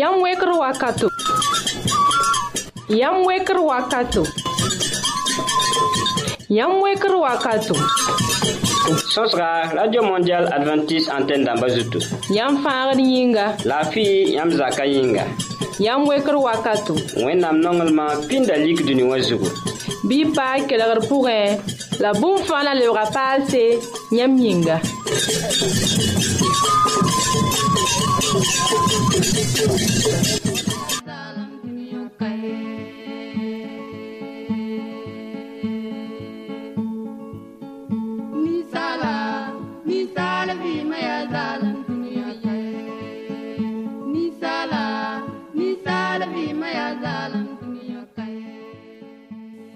Yam wekr wakato. Yam wekr wakato. Yam wekr Sosra, Radio Mondial Adventist Antenne d'Ambazutu. Yam fangr yinga. La fille yam zaka yinga. Yam wekr wakato. Wennam nongelman pindalik duni wazugo. Bi pa pourin. La boum fana le passe Yam yinga. Thank you.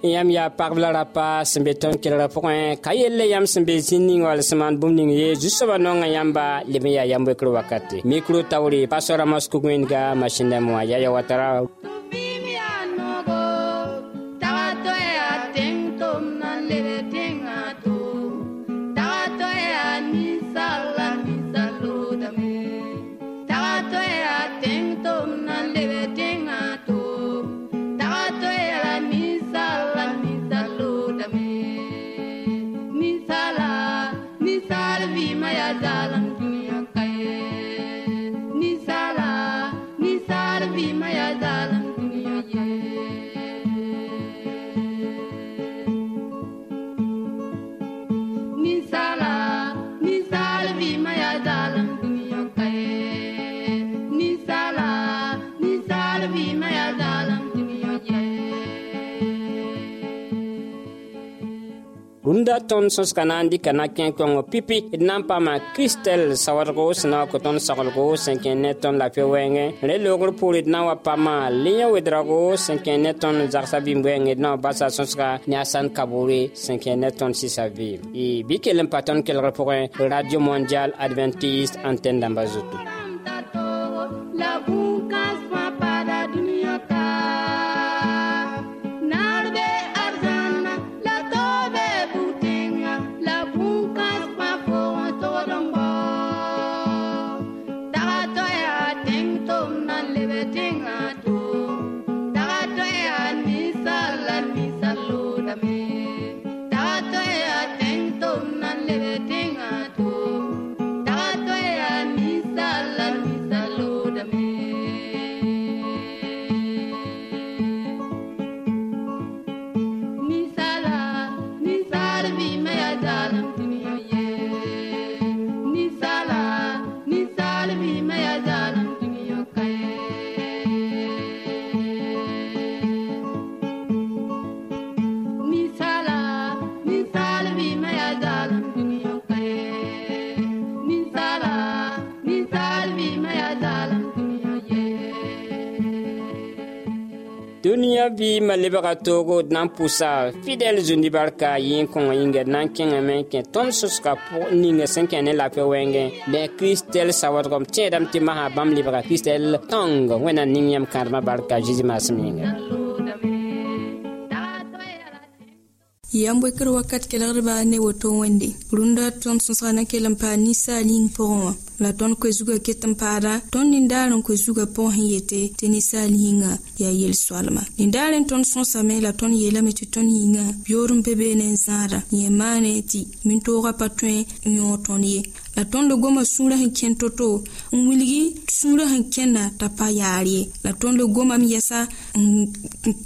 yãmb yaa pagb la rapa sẽn be tõnd kelgrã pʋgẽ ka yell yãmb sẽn be zĩnd ning wall sẽn maan bũmb ning ye zu-soabã nonga yãmba leb n yaa yam-wekr wakate mikro taoore pasora mosco wẽnga masin-dãmb wã yaya watara yaa tõnd sõs ka na n dɩka pipi d na n paama kiristɛl sawadgo sẽn na wa kõ tõnd soglgo sẽn kẽ ne tõnd na wa paama lɩyã wedrago sẽn kẽ ne tõnd na wa basa sõsga ne a sãn kaboore sẽn kẽ ne tõnd sɩsa vɩɩm bɩ kell n pa tõnd radio mondial adventiste antenne d'ambazoutou singing. bãmba lebga toogo d na n pʋsa fidɛl zu-nibar ka yɩ n kõng yĩngd na n kẽngame kẽ tõnd sõska ninga sẽn kẽ ne lapɛ wɛɛngẽ ne kiristɛl sawadgem tẽedame tɩ masã bãmb lebga kiristɛl tõng wẽnnaam ning yãmb kãadmã barka zeezi maasem yĩnga yam-wekr wakat kelgdba ne woto wẽnde rũndã tõnd sõsga na kell n paa ninsaal yĩng pʋgẽ wã la tõnd koe-zugã ket n paada tõnd nindaar n koe-zugã pʋgẽ sẽn yete tɩ ninsaal yĩnga yaa yel-soalma nindaar n tõnd sõsame la tõnd yeelame tɩ tõnd yĩnga yoor n be beene n zãada yẽ maane tɩ min-toogã pa tõe n yõo tõnd ye la tõnd goma sũurã sẽn kẽn to-to n wilgi sũurã sẽn kẽnda t'a pa yaar ye la tõnd gomam yɛsa n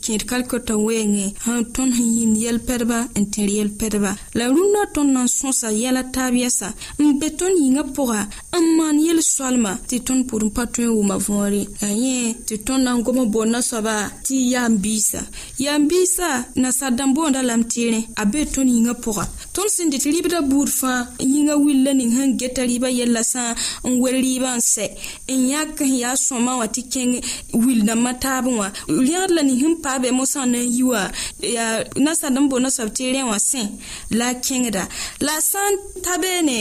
kẽed kalkta wɛɛngẽ sãn tõnd sẽn yĩnd yɛl-pɛdba n tẽr yɛl-pɛdba la rũndã tõnd na n sõsa yɛla taab yɛsa n be tõnd yĩngã pʋga n maan yel soalmã tɩ tõnd pʋd n pa tõe n wʋma võore yaa yẽ tɩ tõnd na n gom n boonna soaba tɩ y yaam-biisã yaam-biisã nasaadãmb boonda lame teerẽ a be tõnd yĩngã pʋga tõnd sẽn dɩt rɩbdã buud fãa yĩngã willa ning sẽn geta rɩɩbã yɛllã sã n wer rɩɩbã n sɛ n yãk sẽn yaa sõma wã tɩ kẽng wil dãmbã taab wã rẽgd la ning sẽn paa bɩ mosã na n yi wã yaa nasaadãmb boonna soab teerẽ wã sẽ la a kẽngda la a sã n ta beene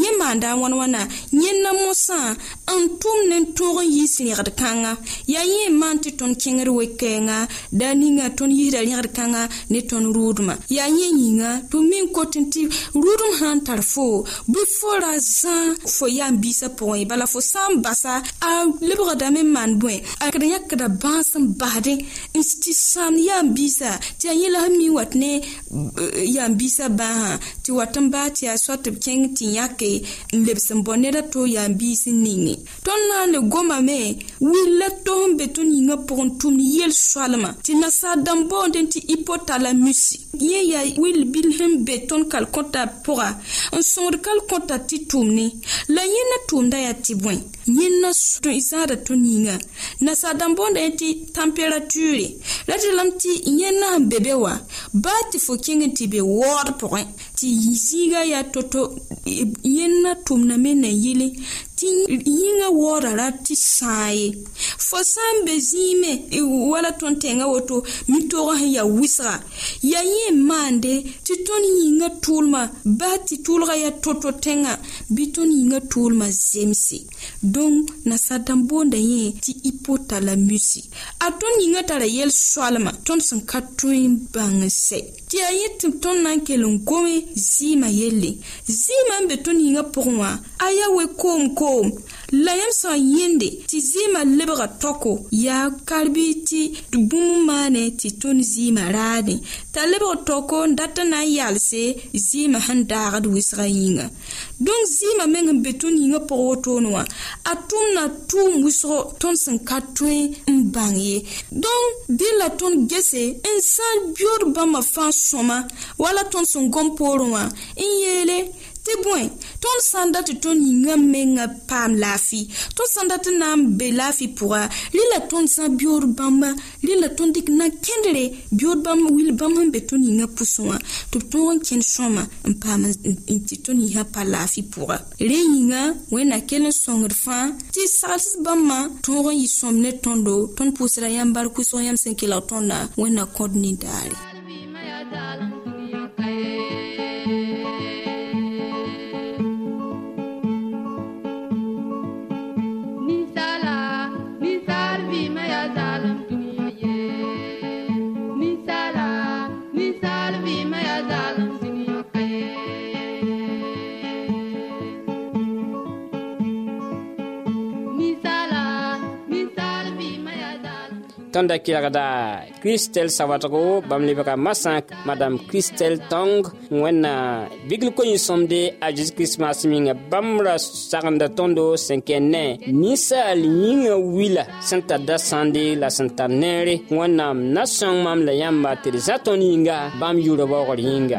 yẽ maanda a wãn wãna yẽnda mosã n tʋm ne tõog n yiis rẽgd kãnga yaa yẽ maan tɩ tõnd kẽngr wekɛɛngã da ninga tõnd yisda rẽgd kãngã ne tõnd rʋʋdmã yaa yẽ yĩnga tɩ me n kot tɩ rʋʋdm sã n tar fo bɩ fo ra zã fo yaam-biisã pʋgẽ bala fo sã n basa a lebgdame n maan bõe akd yãkda bãas n basde n tɩ sãamd yaam-biisã tɩ yaa yẽ la sẽn mi wat ne eh, yaam-biisã bãasã tɩ wat n baa tɩ yaa soa b kẽng tɩ yãke n lebs n bõ ned la to yaa biis ninge tõnd na n le gomame wil la tog n be tõnd yĩngã pʋgẽ tũmd yel-soalmã tɩ nasaal dãmb boond tɩ ipotalamusi yẽ yaa wil bil sẽn be tõnd kalkõta pʋga n sõngd kalkõta tɩ tʋmne la yẽ na tʋʋmda yaa tɩ bõe yẽ na zãada tõnd yĩnga nasaal dãmb boonda yẽ tɩ temperatuure la tɩ lame tɩ yẽ na n be be wa baa tɩ fo kẽng tɩ be waood pʋgẽ tɩ ziiga yaa to-to e, yẽnd na tʋmdame nan yɩle tɩ yĩngã waooda ra tɩ sã ye fo sã n be zĩime e, wala tõnd-tẽngã woto mi-toog sẽn yaa wɩsga yaa yẽ maande tɩ tõnd yĩngã tʋʋlmã baa tɩ tʋʋlga yaa to-to tẽngã bɩ tõnd yĩngã tʋʋlmã zemse dõnc nasadãmb boonda yẽ tɩ y pota la musi a tõnd yĩngã tara yel soalmã tõnd sẽn ka tõe n bãngsɛ tɩ yaa yẽ tɩ tõnd na n kell n gome zɩɩmã yelle zɩɩmã n be tõnd yĩngã pʋgẽ wã a yaa we koom-koom woom la yãmb sẽn yẽnde tɩ zɩɩmã lebga tɔko yaa karbi tɩ bũmb maane tɩ tõnd zɩɩmã raadẽ t'a lebg tɔko n dat n na n yaalse zɩɩmã sẽn daagd wɩsga yĩnga dõnc zɩɩmã meng n be tõnd yĩngã pʋg wotone wã a tʋmna tʋʋm wɩsgo tõnd sẽn ka tõe n bãng ye dõnc dɩ la tõnd gese n sã n biod bãmbã fãa sõma wala tõnd sẽn gom poorẽ wã n yeele tɩ bõe tõnd sã n dat tõnd yĩngã mengã paam laafɩ tõnd sã n dat na n be laafɩ pʋga rɩla tõnd sã biood bãmbã rɩla tõnd dɩk nan-kẽndre biood bãmb wil bãmb sẽn be tõnd yĩngã pʋsẽ wã tɩ b tõog n kẽnd sõma n paam tɩ tõnd yĩsã pa laafɩ pʋga rẽ yĩngã wẽnna kell n sõngd fãa tɩ saglsd bãmbã tõog n yɩ sõm ne tõndo tõnd pʋʋsda yãmb bark wʋsg yãmb sẽn kelg tõndã wẽnna kõd nindaare da kelgda kiristɛl sawadgo bãmb lebga masãk madam kiristɛl tong wẽnna bigl ko-yĩsõmde a zeezi kiristmaas yĩnga bãmb ra sagenda tõndo sẽn kẽ ne ninsaal yĩngã wila sẽn tar da sãnde la sẽn tar neere wẽnnaam na sõng mam la yãmba tɩ d zã tõnd yĩnga bãmb yʋʋra baoogr yĩnga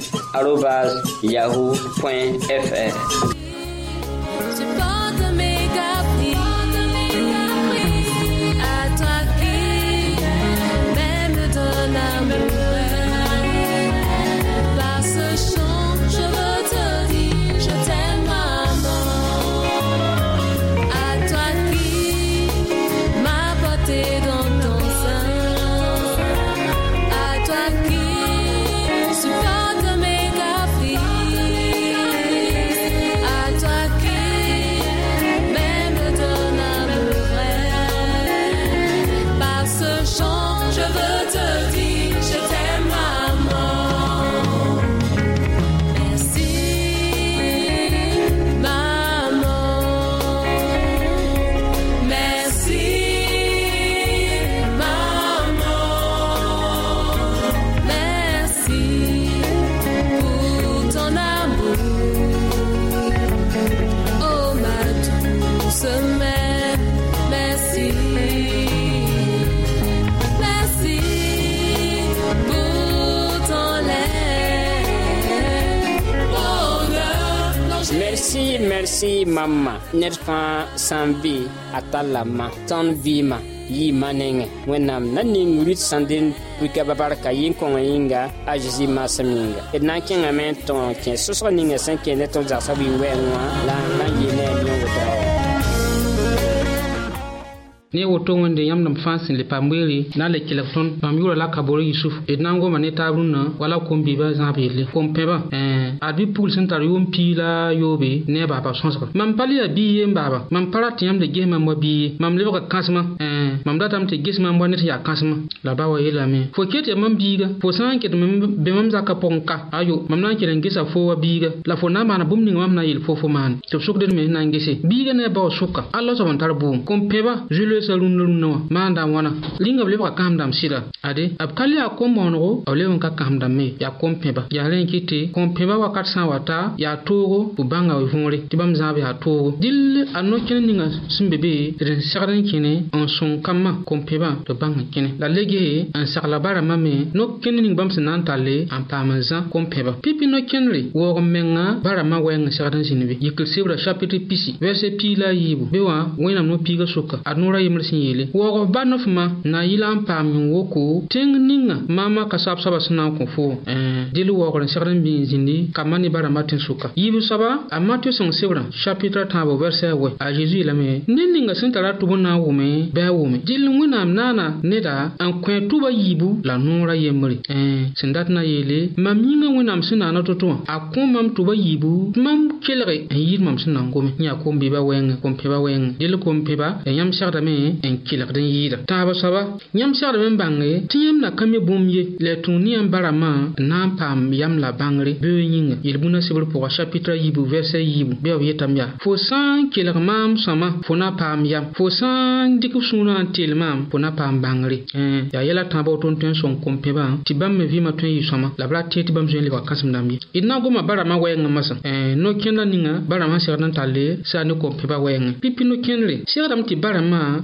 arrobas yahoo.fr ned fãa sã n be a tar la ma tõnd vɩɩmã yɩɩmã nengẽ wẽnnaam na ning rɩt sẽn dɩn pika-ba barka yɩn-kõngã yĩnga a zeezi maasem yĩnga d na n kẽngame n tõog kẽ sõsg ninga sẽn kẽende tõnd zagsb yĩn wɛɛngẽ wã la n na n yɩ ne E ne woto wẽnde yãmb fãa le Pamweli, weere na n le la kabore yusuf d na n goma ne taab rũnnã wala kom-biibã zãab yelle kom-pẽbã ad bɩ pugl la ne a baaba sõsga mam pa le bii mam pa rat yãmb mam wa bii ye mam lebg kãsemã eh, mam datame tɩ ges la ba wa yeelame fo ket yaa mam biiga ayo mam la fo na n maana na na a sʋka a la leesa rũnnã rũnnã wã maan dãmb wãna rĩnga b lebg ka kãsem-dãmb sɩda ade b ka le yaa kom-baoonego b leb n ka kãsem-dãmbe yaa kom-pẽba yaa rẽ n kɩte kom-pẽba wakat sã n wa taa yaa toogo bɩ bãnga vũore tɩ bãmb zãab yaa toogo dɩll a no-kẽnd ninga sẽn be bee d n segd n kẽne n sõng kambã kom-pẽbã tɩ bãng n kẽne la le gese n sagla bara mame no-kẽnd ning bãmb sẽn na n talle n paam n zã kom-pẽbã pipi no-kẽndre waoog menga barãmbã wɛɛngẽ segd n zĩnd be yikr-sebrã chapitr pisi vɛrse pii la a yiibu be wã wẽnnaam no-piigã soka ad noorã rɩmd sẽn yeele waoog b ba nofmã na yɩla n paam n woko tẽng ninga maama ka soab-soabã sẽn na n kõ foo dɩl waoogr n segd n bɩ n zĩndi kambã ne bara matẽn sʋka yib-soaba a matɩ sõng sebrã chapitra tãabo vɛrsɛ wɛ a zeezi yeelame ne ninga sẽn tara tʋb n na n wʋme bɩ a wʋme dɩl wẽnnaam naana neda n kõ tʋba yiibu la noorã yembre sẽn dat na yeele mam yĩngã wẽnnaam sẽn na na to-tɩ wã a kõ mam tʋba yiibu tɩ mam kelge n yɩɩd mam sẽn na n gome yã kom-bɩba wɛɛngẽ kom-pẽba wɛɛngẽ dɩl kom-pẽba yãmb segdame n kelgd n yɩɩda taaba soaba yãmb segdame n bãnge tɩ yãmb na ka me bũmb ye la tũu ne yãmb barãmã n na n paam yam la bãngre bee yĩnga yel-bũnã sebr pʋgã chapitra yibu vɛrsɛ yibu bɩ b yetame yaa fo sã n kelg maam sõma fo na paam yam fo sã n dɩk b sũurã n teel maam fo na paam bãngre eh, yaa yɛla tãabã woto n tõe n sõng kom-pẽbã tɩ bãmb me vɩɩmã tõe n yɩ sõma la b ra tɩ tɩ bãmb zoe n lebga kãsem dãmb ye d na n goma barãmbã wɛɛngẽ masã eh, no-kẽndã ninga barãmã segd n tall saa ne kom-pẽbã wɛɛngẽ pipi no-kẽndre segdame tɩ barãmã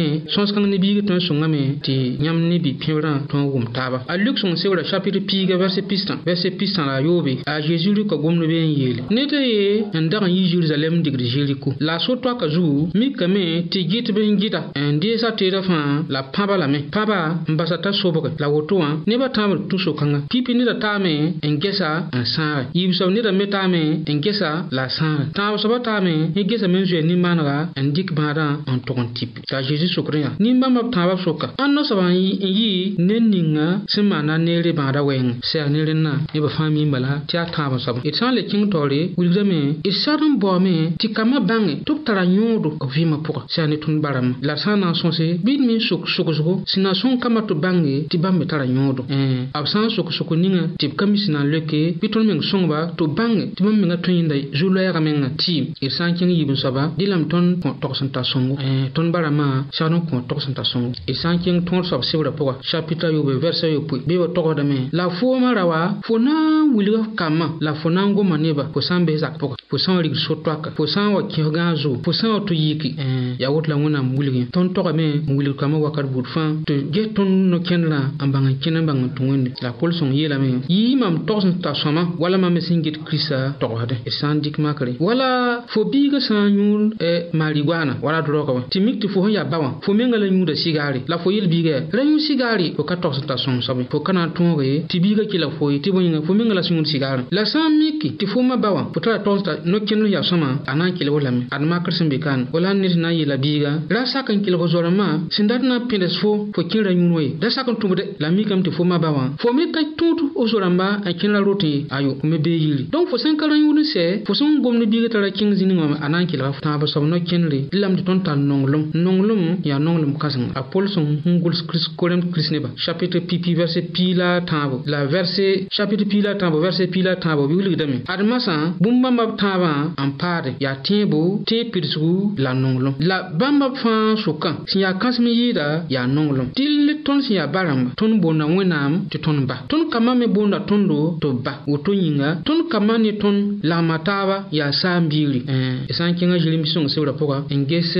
yẽ sõs kãng ne biigã tõe n sõngame tɩ yãmb ne bi-pẽbrã tõe n wʋm taaba a luk sõng chapitre piiga verse pistã verse pistã la yoobe a zeezi rɩka gomd bee n yeele ne ye n dag n yi zerusalɛm digd zeriko la a so-toaka zugu mikame tɩ gɩt b n gɩta n deesa teedã fãa la pãba lame pãba n basa t'a sobge la woto wã nebã tãabr tũ so kãnga pipi neda taame n gesa n sãage yiib-soab neda me taame n gesa la a sãaga tãabsbã taame y gesame n zoee nimaanega n dɩk bãadã n tog n tip zĩ sokrenga nimbãmbã b tãabã b soka ãnd noosbã n yɩ ne ninga sẽn maana neere bãada wɛɛngẽ sɛg ne rẽnnã neb fãa mim bala tɩ yaa tãab n soab d sã n le kẽng taoore wilgdame d sad n baoome tɩ kambã bãnge tɩ b tara yõodo b vɩɩmã pʋgã sɛg ne tũnd barãmba la d sã n na n sõse bɩ d me n sok sogsgo sẽn na n sõng kambã tɩ bãnge tɩ bãmb me tara yõodo b sã n sok-sok ninga tɩ b ka mis na n leke bɩ tõnd meng sõngba tɩ b bãnge tɩ bãmb menga tõe yĩnda zu-loɛɛgã mengã tɩɩm d sã n kẽng yiib n soaba dɩ lame tõnd tõgs n ta sõngo eh, tõnd barãmbã sagd n kõ togsẽn t'a sõngo d e sã n kẽng tõod soab sebrã pʋga chapitra yoobe vɛrsa yopoe bɩ ba togdame la foomã ra wa fo na n wilga kambã la fo na n goma neba fo sã n bes zak pʋga fo sã wa rigd so-toaka fo sã n wa kẽsgã a zo fo sã n wa to yiki yaa woto la wẽnnaam wilgẽ tõnd togame n kambã wakat buud fãa tɩ ges tõnd no-kẽndrã n bãng n kẽn n bãng n tɩ wẽnde la pʋlsõng yeelame yɩ mam togs n t'a sõma wala mam me sẽn get kirista togsdẽ d e sã n dɩk makre wala fo biigã sã n yũur e maarigoana wala droga raoogame tɩ mik tɩ fo sẽn yaa ba wã fo menga la yũuda sigaare la fo yel biigã yaa ra yũur sigaare fo ka togs n t'a sõmsabe fo ka na n tõoge tɩ biigã kela la foe tɩ bõe yĩnga fo menga la sẽn yũud sigaarẽ la sã n miki tɩ fo ma ba wã fo tara togs n t'a no-kẽnd ya-sõma a na n kelg lame ad makr sẽn be kaan wala ned na n yeela biiga ra sak n kelg zoormã sẽn dat na n pẽdes fo fo kẽerã yũur wã ye da sak n tũmd la mikame tɩ fo maba wã fo me ka tũud f zoorãmba n kẽnrã roto ye ayo fo me bee yiri donc fo sẽn ka rã yũud n sɛ fo sẽn gomd biigã tara kẽng zĩnig wã a na n kelga tãab soab no-kẽnre d lame tɩ tõnd tar nonglem nonglem yaa nonglem kãsenga a pols n gʋls korem kirist nebã chapitre pipi verse piila tãabo la verse chapitre piila tãabo verse piila tãabo bɩ wilgdame ad masã bũmb bãmba b tãab fãabã n paade yaa tẽebo tẽ pidsgu la nonglem la bãmba fãa sʋkã sẽn yaa kãsem yɩɩda yaa nonglem tɩl tõnd sẽn yaa barãmba tõnd boonda wẽnnaam tɩ tõnd ba tõnd kambã me boonda tõndo tɩ ba woto yĩnga tõnd kambã ne tõnd lagma taaba yaa saam-biigri d eh, sã n kẽngã zĩrim sõng sebrã pʋga n ges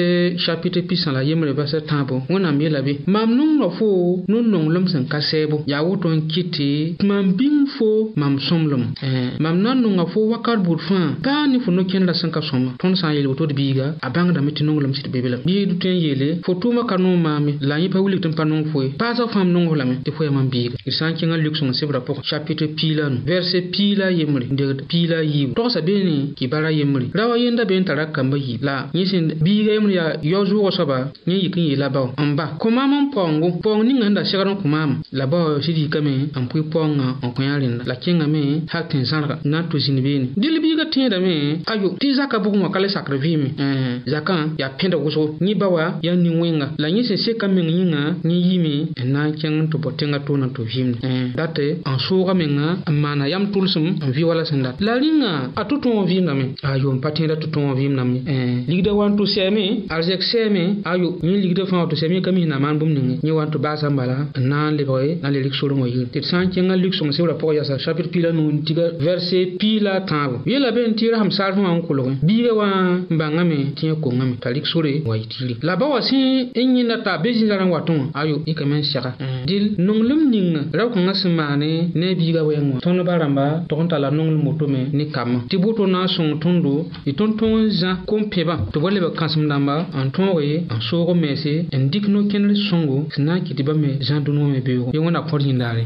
chapitre pisã la yembre basa tãabo wẽnnaam yeela be mam nongrã foo nun-nonglem sẽn ka sɛɛbo yaa woto n kɩ tɩ mam bĩng fo mam sõmblem eh, mam na n nonga fo wakat buud fãa paa ne fo no-kẽndrã sẽn ka sõma tõnd sã n yeel woto d biiga a bãngdame tɩ nonglame sɩd bebe lame bɩ d tõe n yeele fo tʋʋmã ka nong maame la yẽ pa wilg tɩ n pa nong foe paa fãam fãmb nongs lame tɩ foɛɛmã n biiga d sã n kẽngã lʋksng sebrã pʋgẽ chapitre piila nu vɛrse piila yembre n piila a yiib togsa beene kɩ bara yembre ra wa yẽnda be n tara kambã yiib la yẽ sẽn biiga yembr yaa yao zʋʋgã soaba yẽ yik n yeela bao n ba kõmaam n paoongo paoong ninga sẽn da segd n kõmaam la bao sɩd yikame n pʋɩ paoongã n kõ ã rẽnda la kẽngame hak tẽn zãrga n na n to zĩnd beene dɩl biiga tẽeda yetame ayo tɩ zakã bugẽ ka la sakr vɩɩme zakã yaa pẽda wʋsgo yẽ ba wa yaa nin-wẽnga la yẽ sẽn seka meng yĩngã yẽ yime n na n kẽng tɩ b tẽngã toonã tɩ vɩɩmde dat n soogã mengã n maana yam tʋlsem n vɩ wala sẽn dat la rĩngã a tʋ tõog vɩɩmdame ayo n pa tẽeda tɩ tõog vɩɩmdame ligda wa n to sɛɛme arzɛk sɛɛme ayo yẽ ligda fãa tɩ sɛm yẽ ka mis na maan bũmb ninge yẽ wa n tɩ baasã n bala n na n lebge na le rɩk sorengã yir tɩ d sã n kẽngã lik sõng sebrã pʋgã yasa chapitre pila nuun tiga verse pila tãabo yela be n biigrã sẽn saar sẽn wa n kʋlgẽ biigã wã n bãngame tɩ yã kongame t'a rɩk sore n wa yɩ tiire la ba wa sẽn n e yẽnda t'a be zĩndã rã n watẽ wã ayo yikame n sɛga mm. dɩl nonglem ninga rao-kãngã sẽn maane ne a biigã wɛɛngẽ wã tõndbã rãmba tog n tall a nonglem wotome ne kambã tɩ boto na n sõng tõndo y tõnd tõog n zã kom-pẽbã tɩ b wa leb kãsem dãmba n tõoge n soog mɛɛse n dɩk no-kẽnd sõngo sẽn na n kɩ tɩ bãmb me zã dũni wã me beoogo yẽ wẽnna kõd yĩndaare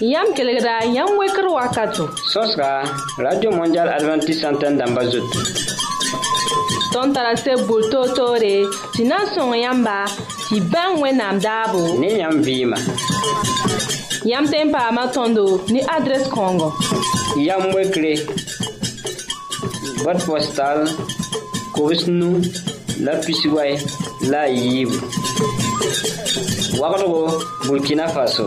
Yam kelegra, yam weker wakato. Sos ka, Radio Mondial Adventist Santen damba zot. Ton tarase boul to to re, si nan son yamba, si ban we nam dabo. Ne yam vima. Yam tempa matondo, ni adres kongo. Yam wekre, bot postal, kowes nou, la pisiway, la yib. Wakro, Burkina Faso.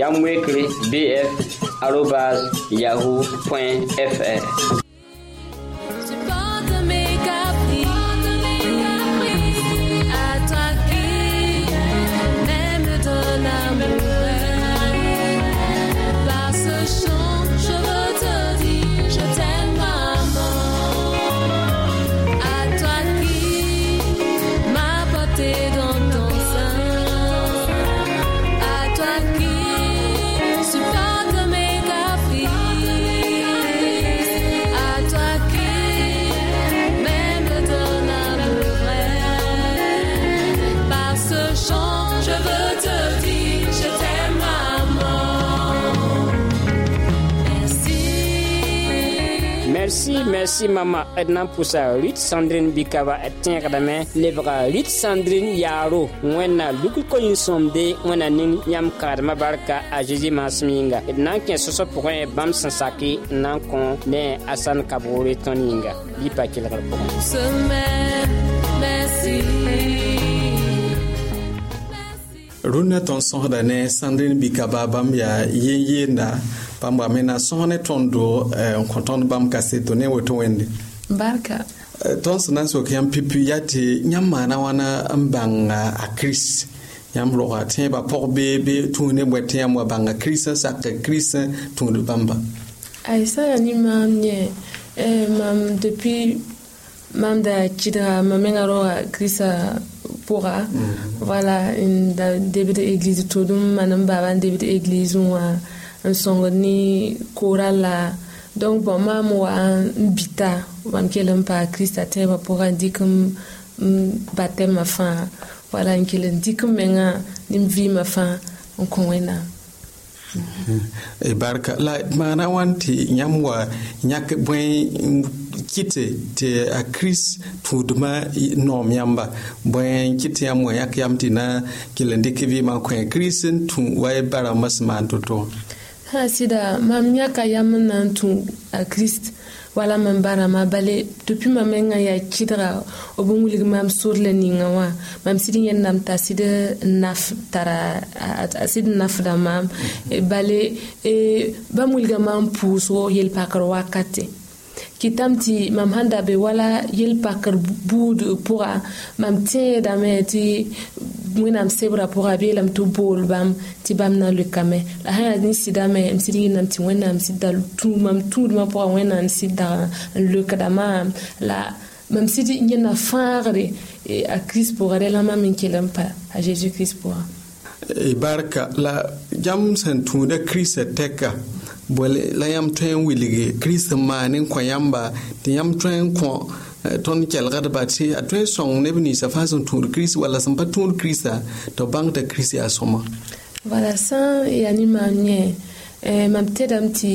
yamwekri bf yahoo.fr si mama d na n pʋsa rɩt sãndrin bikaba d tẽegdame lebga rɩt sãndrin yaaro wẽnna lugd ko yĩn-sõmde wẽna ning yãmb kãadmã barka a zeezi maasem yĩnga d na n kẽ sõsb pʋgẽ bãmb sẽn sake n na n kõ ne a sãn kabore tõnd yĩnga yi pa kelgr pʋgẽ rũnnã tõnd sõsda ne sãndrin bikaba bãmb yaa yen yeenda bãmb wa mena sõs ne tõndo n kõ tõnd bãmb ka se tɩ ne woto wẽnde barka tõnd sẽn na n sok yãmb pipi yaa tɩ yãmb maana wãna n bãnga a kirist yãmb rogã tẽebã pʋg bee bee tũus ne bõe tɩ yãmb wa bãnga kirist n sak kirist n tũud bãmba aysaya ne maam yẽ mam depuis mam da kɩdga mam mengã rogã kiristã pʋga voilà n da debd eglise tʋʋdum man n baba n debd eglise wã n sõng ne koora la donc bon maam wa n bita mam kell n paa kirista tẽebã pʋgã n dɩk n batɛmã fãa wala n kell n dɩk n mengã ne m vɩɩmã fãa n kõ wẽnnaam barka la maana wan tɩ yãmb wa yãk bõe kɩte tɩ a kirist tũudmã noom yãmba bõe kɩt yãmb wã yãk yam tɩ na kell n dɩk vɩɩmã n kõ kirist n tũ wa barãmbã sẽn maan to-toogẽ sã sɩda mam yãka yam n na n tũ a kirist wala mam ba bale depuis mam mengã yaa kɩdga b n wilg mam sʋr la ninga wã mam sɩd yẽnnaam t'a sɩd naf tara a sɩd nafda maam bale bãmb wilga mam pʋʋsgo oh, yel-pakr wakate kɩtame tɩ mam sãn da be wala yel-pakr buud pʋga mam tẽedame tɩ wẽnnaam sebra pʋga beelame tɩ bool bãmb tɩ bãmb na lekame la sã yaa nin sɩdame m sɩd yɩnam tɩ wẽnnaam sɩd da mam tũudmã pʋga wẽnnaam sɩd dag n lekdama la mam sɩd yẽna fãagre e, a kirist pʋga rẽ la mam n kell n pa a zeezi kirist pʋga barka la jam sẽn tũuda kiristã e tɛka bõe la yãmb tõe n wilge ma n maan n kõ yãmba tɩ yãmb tõe n kõ eh, tõnd kelgdba a tõe n ne neb ninsã fãa sẽn tũud wala sam sẽn pa tũud kiristã tɩ b bãng t'a kirist yaa sõma vala sã n yaa ne maam yẽ eh, mam tedame tɩ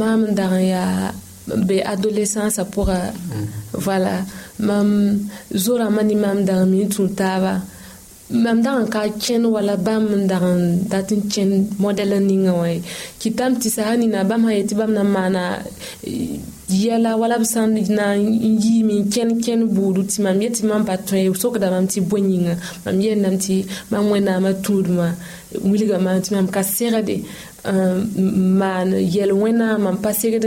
maam n dag n yaa be adolescence pʋga vala mm. mam zorãmbã ne maam dam mi n tava taaba mm. mam dagn ka kẽn wala bãmb n dagn dat n kẽn modɛlã ninga wã kɩtame tɩ saa nina bãmb sã yetɩ bãmb na n maana yɛla wala b sãn na n yiime n kẽn kẽn buudu tɩ mam yetɩ mam pa tõe sokda mam tɩ bõe yĩnga mam yeelnam tɩ mam wẽnnaamã tũudmã wilgame tɩ mam ka segde maan yɛl wẽnnaamã n pa segd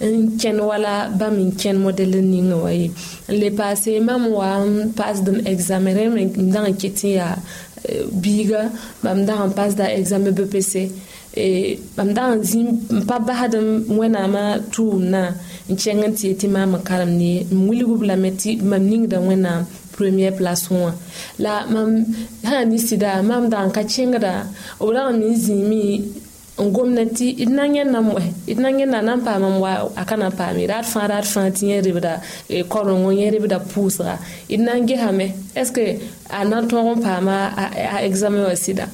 bam kẽn wala bãmb n le passé mam wa n paas dẽn exame rẽm n dãng n ket n yaa eh, biiga bpc et bam zĩ e, n pa basd wẽnnaamã tʋʋmdã na kẽng n tɩ tɩ maam n karem ne mam ning lame wena mam première place wã la mam hanisida ni sida mam dãng ka kẽngda gomnati d na n yẽnna moɛ d na n yẽnna na n paam n wa a ka na n paame raad fãa raad fãa tɩ yẽ rebda korengo yẽ rebda pʋʋsga d na n gesame est ce a na n tõog n paama a examen wã sɩda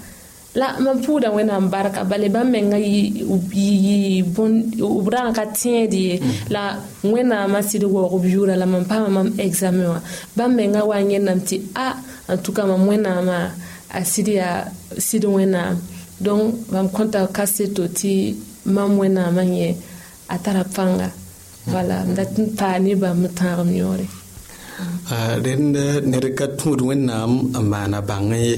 la mam pʋʋda wẽnnaam barka bale bãmb menga yɩ b rãng ka tẽed ye la wẽnnaamã sɩd waoog b yʋʋra la mam paama mam examen wã bãmb menga wa n yẽnnaam tɩ a en n tʋka mam wẽnnaamã a sɩd yaa sɩd wẽnnaam donc mam konta kase to tɩ mam wẽnnaamã yẽ a tara pãnga voilà m dat n paa ne bãmb n tãagem yõore rẽnd ned ka tũud wẽnnaam n maana bãng ye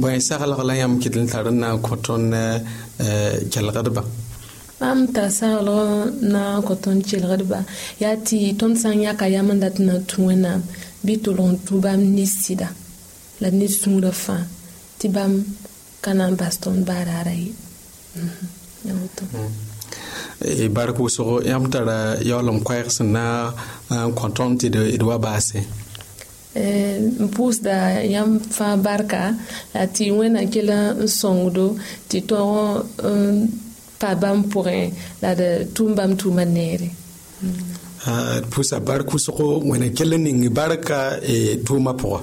bõe saglg la yãmb kɩt n tar n na n kõ tõnd kelgdbã mam t'a saglg na n kõ tõnd kelgdbã yaa tɩ tõnd sã n yãka yam n dat n na n tũ wẽnnaam bɩ tʋlg n tũ bãmb ne sɩda la nins sũurã fãa tɩ bãmb kana mhm. mhm. eh, eh, n bas tõnd baara ara ye bark wʋsg yãmb tara yaool n koɛɛg sẽn ah, na n kõ tõnd tɩ d wa baase n pʋʋsda yãmb fãa barka tɩ wẽnna kell n sõngdo tɩ tõog n pa bãmb pʋgẽ la d tʋm bãmb tʋʋmã neere d pʋʋsa bark wʋsgo wẽna kell n ning barka eh, tʋʋmã pʋga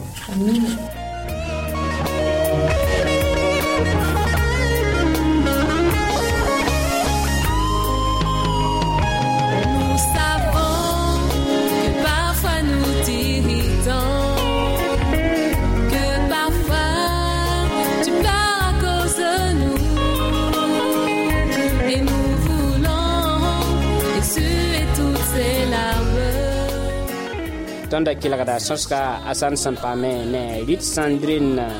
da kelgda sõsga a sãn sẽn paame ne rɩt sãndrin euh,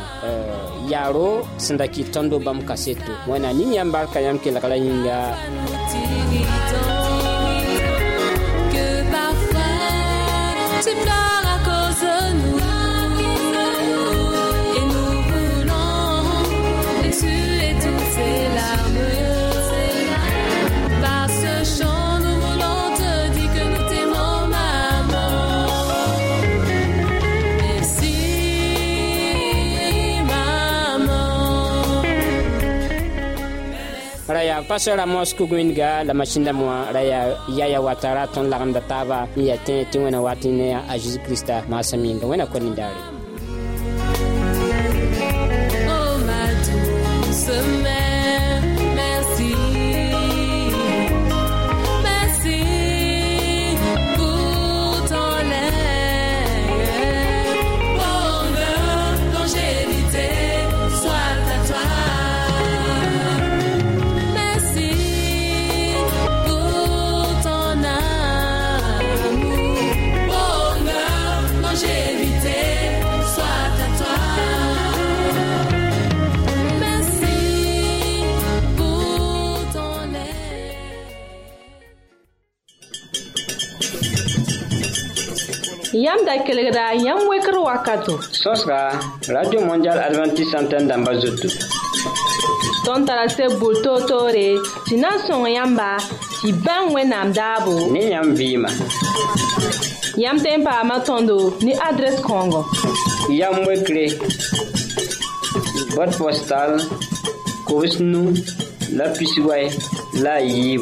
yaro yaaro sẽn da kɩt tõndo bãmb kaseto seto wẽnnaam nin yãmb barka yãmb kelgrã yĩnga pasteur amos kug wĩnga la masinda moã ra yaya watara tõnd lagemda taaba n ya tẽ tɩ wẽna wat ne a zeezi kirista maasã minga wẽna kõ nindaare Yam da kelegra, yam wekr wakato. Sos ka, Radio Mondial Adventist Santen damba zotou. Ton tarase boul to to re, si nan son yamba, si ban we nam dabo. Ne yam vima. Yam tempa matondo, ni adres kongo. Yam wekre, bot postal, kovis nou, la pisiway, la yib.